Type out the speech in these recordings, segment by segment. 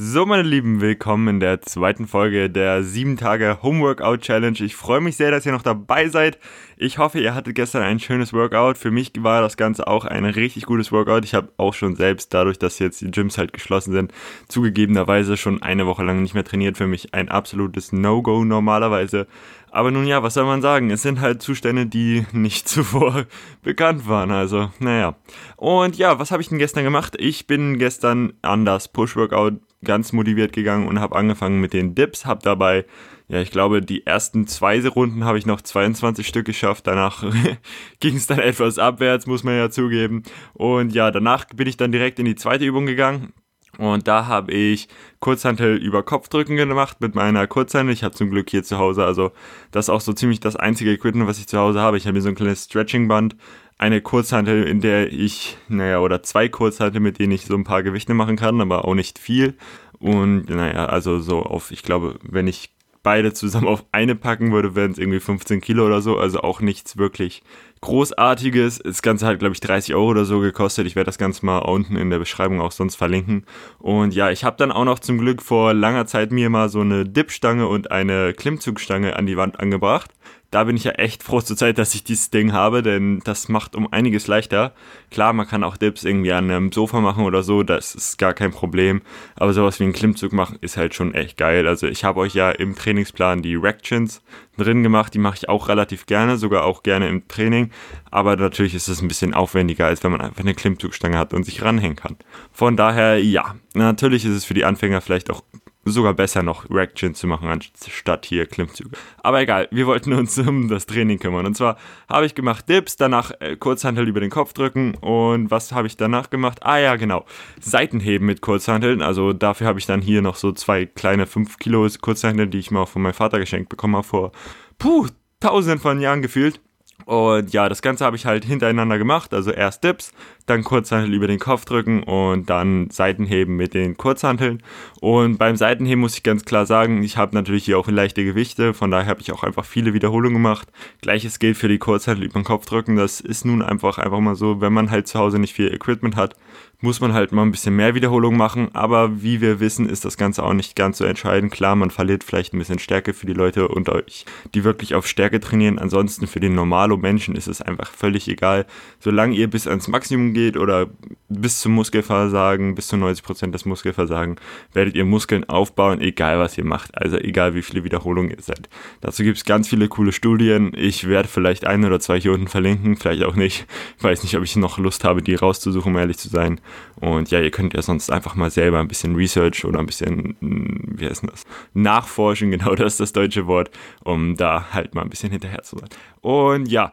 So, meine Lieben, willkommen in der zweiten Folge der 7 Tage Homeworkout Challenge. Ich freue mich sehr, dass ihr noch dabei seid. Ich hoffe, ihr hattet gestern ein schönes Workout. Für mich war das Ganze auch ein richtig gutes Workout. Ich habe auch schon selbst, dadurch, dass jetzt die Gyms halt geschlossen sind, zugegebenerweise schon eine Woche lang nicht mehr trainiert. Für mich ein absolutes No-Go normalerweise. Aber nun ja, was soll man sagen? Es sind halt Zustände, die nicht zuvor bekannt waren. Also, naja. Und ja, was habe ich denn gestern gemacht? Ich bin gestern an das Push-Workout ganz motiviert gegangen und habe angefangen mit den Dips, habe dabei, ja, ich glaube, die ersten zwei Runden habe ich noch 22 Stück geschafft, danach ging es dann etwas abwärts, muss man ja zugeben. Und ja, danach bin ich dann direkt in die zweite Übung gegangen. Und da habe ich Kurzhantel über Kopfdrücken gemacht mit meiner Kurzhantel. Ich habe zum Glück hier zu Hause, also das ist auch so ziemlich das einzige Equipment, was ich zu Hause habe. Ich habe hier so ein kleines Stretchingband, eine Kurzhantel, in der ich, naja, oder zwei Kurzhantel, mit denen ich so ein paar Gewichte machen kann, aber auch nicht viel. Und naja, also so auf, ich glaube, wenn ich beide zusammen auf eine packen würde, wären es irgendwie 15 Kilo oder so, also auch nichts wirklich Großartiges. Das Ganze hat, glaube ich, 30 Euro oder so gekostet. Ich werde das Ganze mal unten in der Beschreibung auch sonst verlinken. Und ja, ich habe dann auch noch zum Glück vor langer Zeit mir mal so eine Dipstange und eine Klimmzugstange an die Wand angebracht da bin ich ja echt froh zur Zeit, dass ich dieses Ding habe, denn das macht um einiges leichter. Klar, man kann auch Dips irgendwie an einem Sofa machen oder so, das ist gar kein Problem. Aber sowas wie ein Klimmzug machen ist halt schon echt geil. Also ich habe euch ja im Trainingsplan die Reactions drin gemacht, die mache ich auch relativ gerne, sogar auch gerne im Training. Aber natürlich ist es ein bisschen aufwendiger, als wenn man einfach eine Klimmzugstange hat und sich ranhängen kann. Von daher, ja, natürlich ist es für die Anfänger vielleicht auch sogar besser noch Reaction zu machen, anstatt hier Klimmzüge. Aber egal, wir wollten uns um das Training kümmern. Und zwar habe ich gemacht Dips, danach äh, Kurzhantel über den Kopf drücken und was habe ich danach gemacht? Ah ja, genau, Seitenheben mit Kurzhanteln. Also dafür habe ich dann hier noch so zwei kleine 5 Kilo Kurzhantel, die ich mal von meinem Vater geschenkt bekommen habe vor, puh, tausenden von Jahren gefühlt. Und ja, das Ganze habe ich halt hintereinander gemacht. Also erst Dips, dann Kurzhantel über den Kopf drücken und dann Seitenheben mit den Kurzhanteln. Und beim Seitenheben muss ich ganz klar sagen, ich habe natürlich hier auch leichte Gewichte, von daher habe ich auch einfach viele Wiederholungen gemacht. Gleiches gilt für die Kurzhantel über den Kopf drücken. Das ist nun einfach einfach mal so, wenn man halt zu Hause nicht viel Equipment hat, muss man halt mal ein bisschen mehr Wiederholung machen. Aber wie wir wissen, ist das Ganze auch nicht ganz so entscheidend. Klar, man verliert vielleicht ein bisschen Stärke für die Leute unter euch, die wirklich auf Stärke trainieren. Ansonsten für den Normalo-Menschen ist es einfach völlig egal. Solange ihr bis ans Maximum geht oder bis zum Muskelversagen, bis zu 90% des Muskelversagen, werdet ihr Muskeln aufbauen, egal was ihr macht. Also egal wie viele Wiederholungen ihr seid. Dazu gibt es ganz viele coole Studien. Ich werde vielleicht ein oder zwei hier unten verlinken, vielleicht auch nicht. Ich weiß nicht, ob ich noch Lust habe, die rauszusuchen, um ehrlich zu sein. Und ja, ihr könnt ja sonst einfach mal selber ein bisschen Research oder ein bisschen, wie heißt das? Nachforschen, genau das ist das deutsche Wort, um da halt mal ein bisschen hinterher zu sein. Und ja,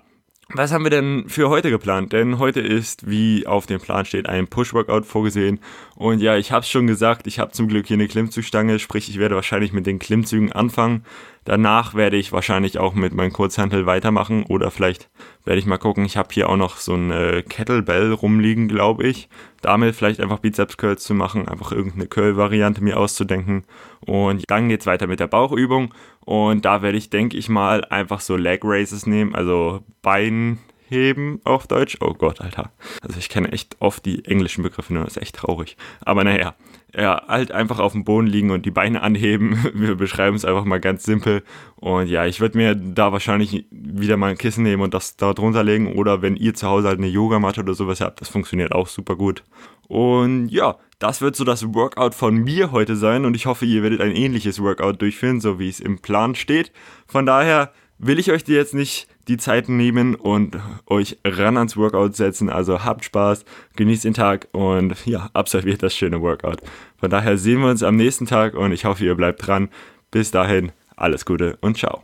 was haben wir denn für heute geplant? Denn heute ist, wie auf dem Plan steht, ein Push-Workout vorgesehen. Und ja, ich habe es schon gesagt, ich habe zum Glück hier eine Klimmzugstange, sprich ich werde wahrscheinlich mit den Klimmzügen anfangen. Danach werde ich wahrscheinlich auch mit meinem Kurzhantel weitermachen oder vielleicht werde ich mal gucken. Ich habe hier auch noch so eine Kettlebell rumliegen, glaube ich. Damit vielleicht einfach Bizeps Curls zu machen, einfach irgendeine Curl-Variante mir auszudenken. Und dann geht's weiter mit der Bauchübung. Und da werde ich, denke ich mal, einfach so Leg Raises nehmen, also Beinheben auf Deutsch. Oh Gott, Alter. Also ich kenne echt oft die englischen Begriffe, nur das ist echt traurig. Aber naja, ja, halt einfach auf dem Boden liegen und die Beine anheben. Wir beschreiben es einfach mal ganz simpel. Und ja, ich würde mir da wahrscheinlich wieder mal ein Kissen nehmen und das da drunter legen. Oder wenn ihr zu Hause halt eine Yogamatte oder sowas habt, das funktioniert auch super gut. Und ja, das wird so das Workout von mir heute sein. Und ich hoffe, ihr werdet ein ähnliches Workout durchführen, so wie es im Plan steht. Von daher will ich euch jetzt nicht die Zeit nehmen und euch ran ans Workout setzen. Also habt Spaß, genießt den Tag und ja, absolviert das schöne Workout. Von daher sehen wir uns am nächsten Tag und ich hoffe, ihr bleibt dran. Bis dahin, alles Gute und ciao.